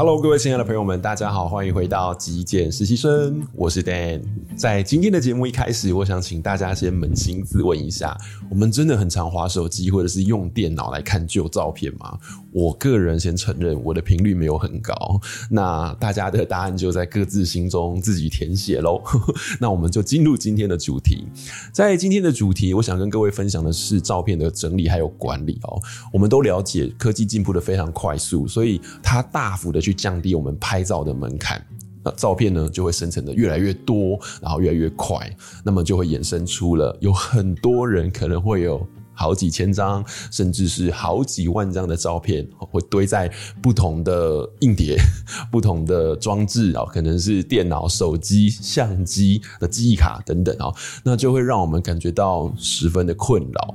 Hello，各位亲爱的朋友们，大家好，欢迎回到极简实习生，我是 Dan。在今天的节目一开始，我想请大家先扪心自问一下：我们真的很常滑手机或者是用电脑来看旧照片吗？我个人先承认，我的频率没有很高。那大家的答案就在各自心中自己填写喽。那我们就进入今天的主题。在今天的主题，我想跟各位分享的是照片的整理还有管理哦。我们都了解科技进步的非常快速，所以它大幅的去。去降低我们拍照的门槛，那照片呢就会生成的越来越多，然后越来越快，那么就会衍生出了有很多人可能会有好几千张，甚至是好几万张的照片，会堆在不同的硬碟、不同的装置啊，可能是电脑、手机、相机的记忆卡等等啊，那就会让我们感觉到十分的困扰。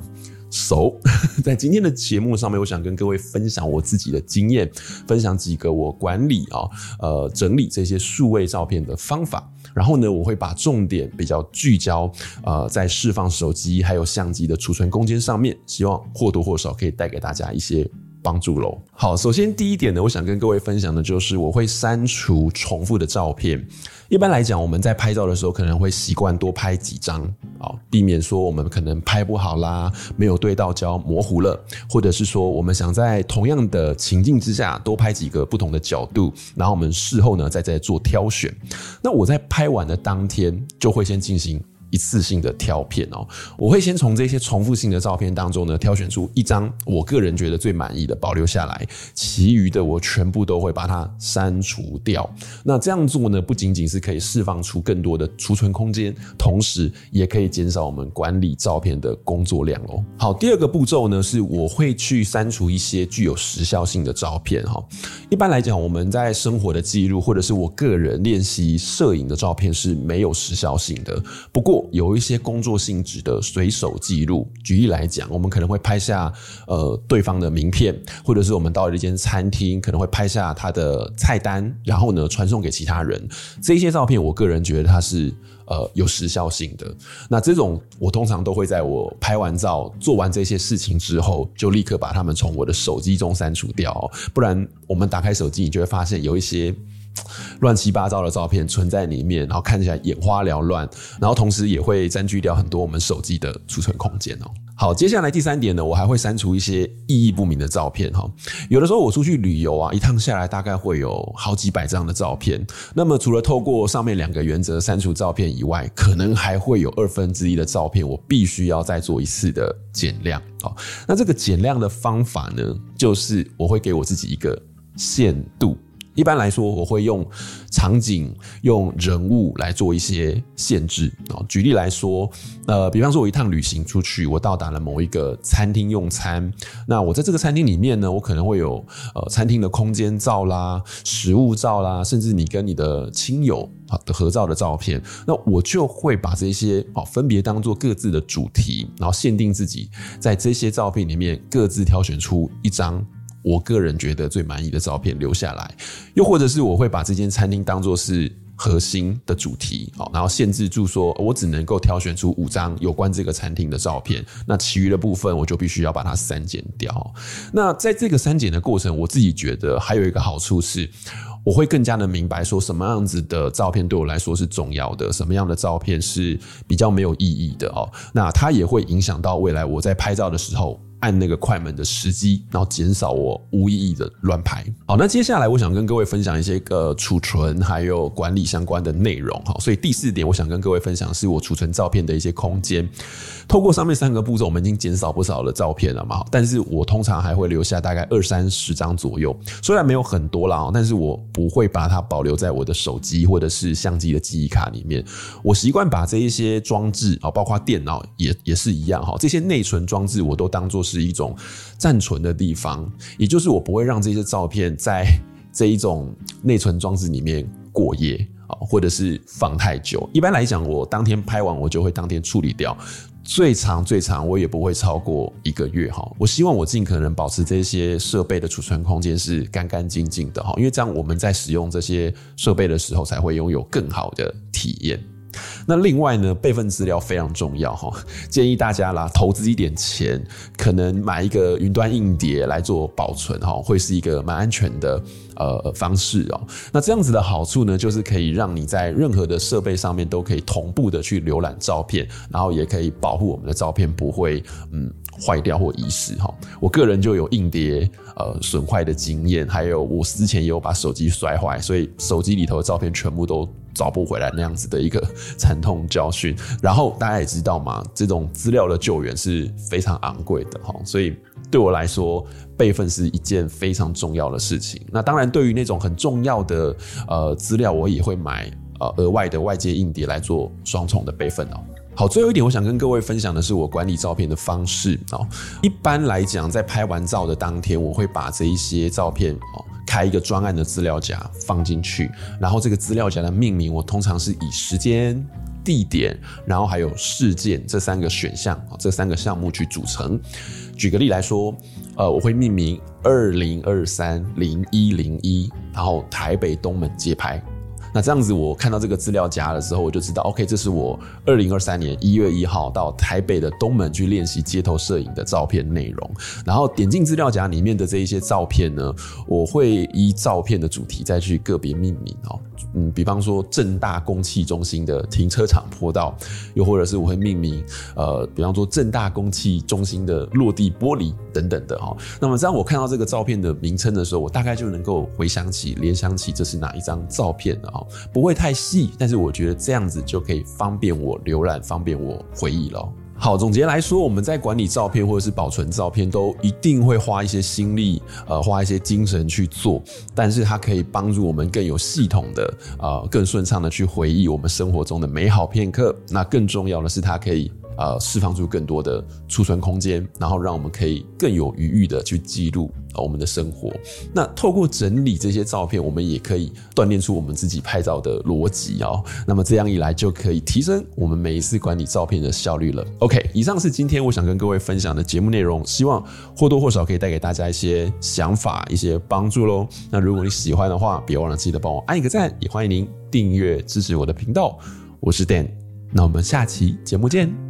熟 在今天的节目上面，我想跟各位分享我自己的经验，分享几个我管理啊、呃整理这些数位照片的方法。然后呢，我会把重点比较聚焦呃在释放手机还有相机的储存空间上面，希望或多或少可以带给大家一些帮助喽。好，首先第一点呢，我想跟各位分享的就是我会删除重复的照片。一般来讲，我们在拍照的时候可能会习惯多拍几张啊，避免说我们可能拍不好啦，没有对到焦，模糊了，或者是说我们想在同样的情境之下多拍几个不同的角度，然后我们事后呢再再做挑选。那我在拍完的当天就会先进行。一次性的挑片哦，我会先从这些重复性的照片当中呢，挑选出一张我个人觉得最满意的保留下来，其余的我全部都会把它删除掉。那这样做呢，不仅仅是可以释放出更多的储存空间，同时也可以减少我们管理照片的工作量哦。好，第二个步骤呢，是我会去删除一些具有时效性的照片哈。一般来讲，我们在生活的记录或者是我个人练习摄影的照片是没有时效性的，不过。有一些工作性质的随手记录，举例来讲，我们可能会拍下呃对方的名片，或者是我们到了一间餐厅，可能会拍下他的菜单，然后呢传送给其他人。这些照片，我个人觉得它是呃有时效性的。那这种我通常都会在我拍完照、做完这些事情之后，就立刻把它们从我的手机中删除掉，不然我们打开手机，你就会发现有一些。乱七八糟的照片存在里面，然后看起来眼花缭乱，然后同时也会占据掉很多我们手机的储存空间哦。好，接下来第三点呢，我还会删除一些意义不明的照片哈。有的时候我出去旅游啊，一趟下来大概会有好几百张的照片。那么除了透过上面两个原则删除照片以外，可能还会有二分之一的照片我必须要再做一次的减量啊。那这个减量的方法呢，就是我会给我自己一个限度。一般来说，我会用场景、用人物来做一些限制啊。举例来说，呃，比方说，我一趟旅行出去，我到达了某一个餐厅用餐，那我在这个餐厅里面呢，我可能会有呃餐厅的空间照啦、食物照啦，甚至你跟你的亲友啊的合照的照片，那我就会把这些啊分别当做各自的主题，然后限定自己在这些照片里面各自挑选出一张。我个人觉得最满意的照片留下来，又或者是我会把这间餐厅当作是核心的主题，好，然后限制住说，我只能够挑选出五张有关这个餐厅的照片，那其余的部分我就必须要把它删减掉。那在这个删减的过程，我自己觉得还有一个好处是，我会更加的明白说什么样子的照片对我来说是重要的，什么样的照片是比较没有意义的哦。那它也会影响到未来我在拍照的时候。按那个快门的时机，然后减少我无意义的乱拍。好，那接下来我想跟各位分享一些个储存还有管理相关的内容。好，所以第四点，我想跟各位分享是我储存照片的一些空间。透过上面三个步骤，我们已经减少不少的照片了嘛。但是我通常还会留下大概二三十张左右，虽然没有很多啦，但是我不会把它保留在我的手机或者是相机的记忆卡里面。我习惯把这一些装置啊，包括电脑也也是一样哈，这些内存装置我都当做是一种暂存的地方，也就是我不会让这些照片在 这一种内存装置里面过夜啊，或者是放太久。一般来讲，我当天拍完，我就会当天处理掉。最长最长，我也不会超过一个月哈。我希望我尽可能保持这些设备的储存空间是干干净净的哈，因为这样我们在使用这些设备的时候才会拥有更好的体验。那另外呢，备份资料非常重要哈，建议大家啦，投资一点钱，可能买一个云端硬碟来做保存哈，会是一个蛮安全的呃方式哦。那这样子的好处呢，就是可以让你在任何的设备上面都可以同步的去浏览照片，然后也可以保护我们的照片不会嗯坏掉或遗失哈。我个人就有硬碟呃损坏的经验，还有我之前也有把手机摔坏，所以手机里头的照片全部都。找不回来那样子的一个惨痛教训，然后大家也知道嘛，这种资料的救援是非常昂贵的哈，所以对我来说，备份是一件非常重要的事情。那当然，对于那种很重要的呃资料，我也会买呃额外的外接硬碟来做双重的备份哦。好，最后一点，我想跟各位分享的是我管理照片的方式哦。一般来讲，在拍完照的当天，我会把这一些照片哦。开一个专案的资料夹放进去，然后这个资料夹的命名，我通常是以时间、地点，然后还有事件这三个选项，这三个项目去组成。举个例来说，呃，我会命名二零二三零一零一，然后台北东门街拍。那这样子，我看到这个资料夹的时候，我就知道，OK，这是我二零二三年一月一号到台北的东门去练习街头摄影的照片内容。然后点进资料夹里面的这一些照片呢，我会依照片的主题再去个别命名哦。嗯，比方说正大公企中心的停车场坡道，又或者是我会命名呃，比方说正大公企中心的落地玻璃等等的哈。那么这样我看到这个照片的名称的时候，我大概就能够回想起、联想起这是哪一张照片了哈。不会太细，但是我觉得这样子就可以方便我浏览，方便我回忆了。好，总结来说，我们在管理照片或者是保存照片，都一定会花一些心力，呃，花一些精神去做，但是它可以帮助我们更有系统的，呃，更顺畅的去回忆我们生活中的美好片刻。那更重要的是，它可以。呃，释放出更多的储存空间，然后让我们可以更有余裕的去记录我们的生活。那透过整理这些照片，我们也可以锻炼出我们自己拍照的逻辑哦。那么这样一来，就可以提升我们每一次管理照片的效率了。OK，以上是今天我想跟各位分享的节目内容，希望或多或少可以带给大家一些想法、一些帮助喽。那如果你喜欢的话，别忘了记得帮我按一个赞，也欢迎您订阅支持我的频道。我是 Dan，那我们下期节目见。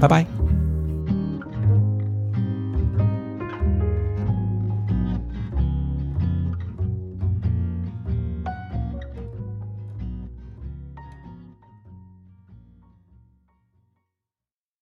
拜拜。